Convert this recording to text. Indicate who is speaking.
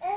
Speaker 1: 嗯。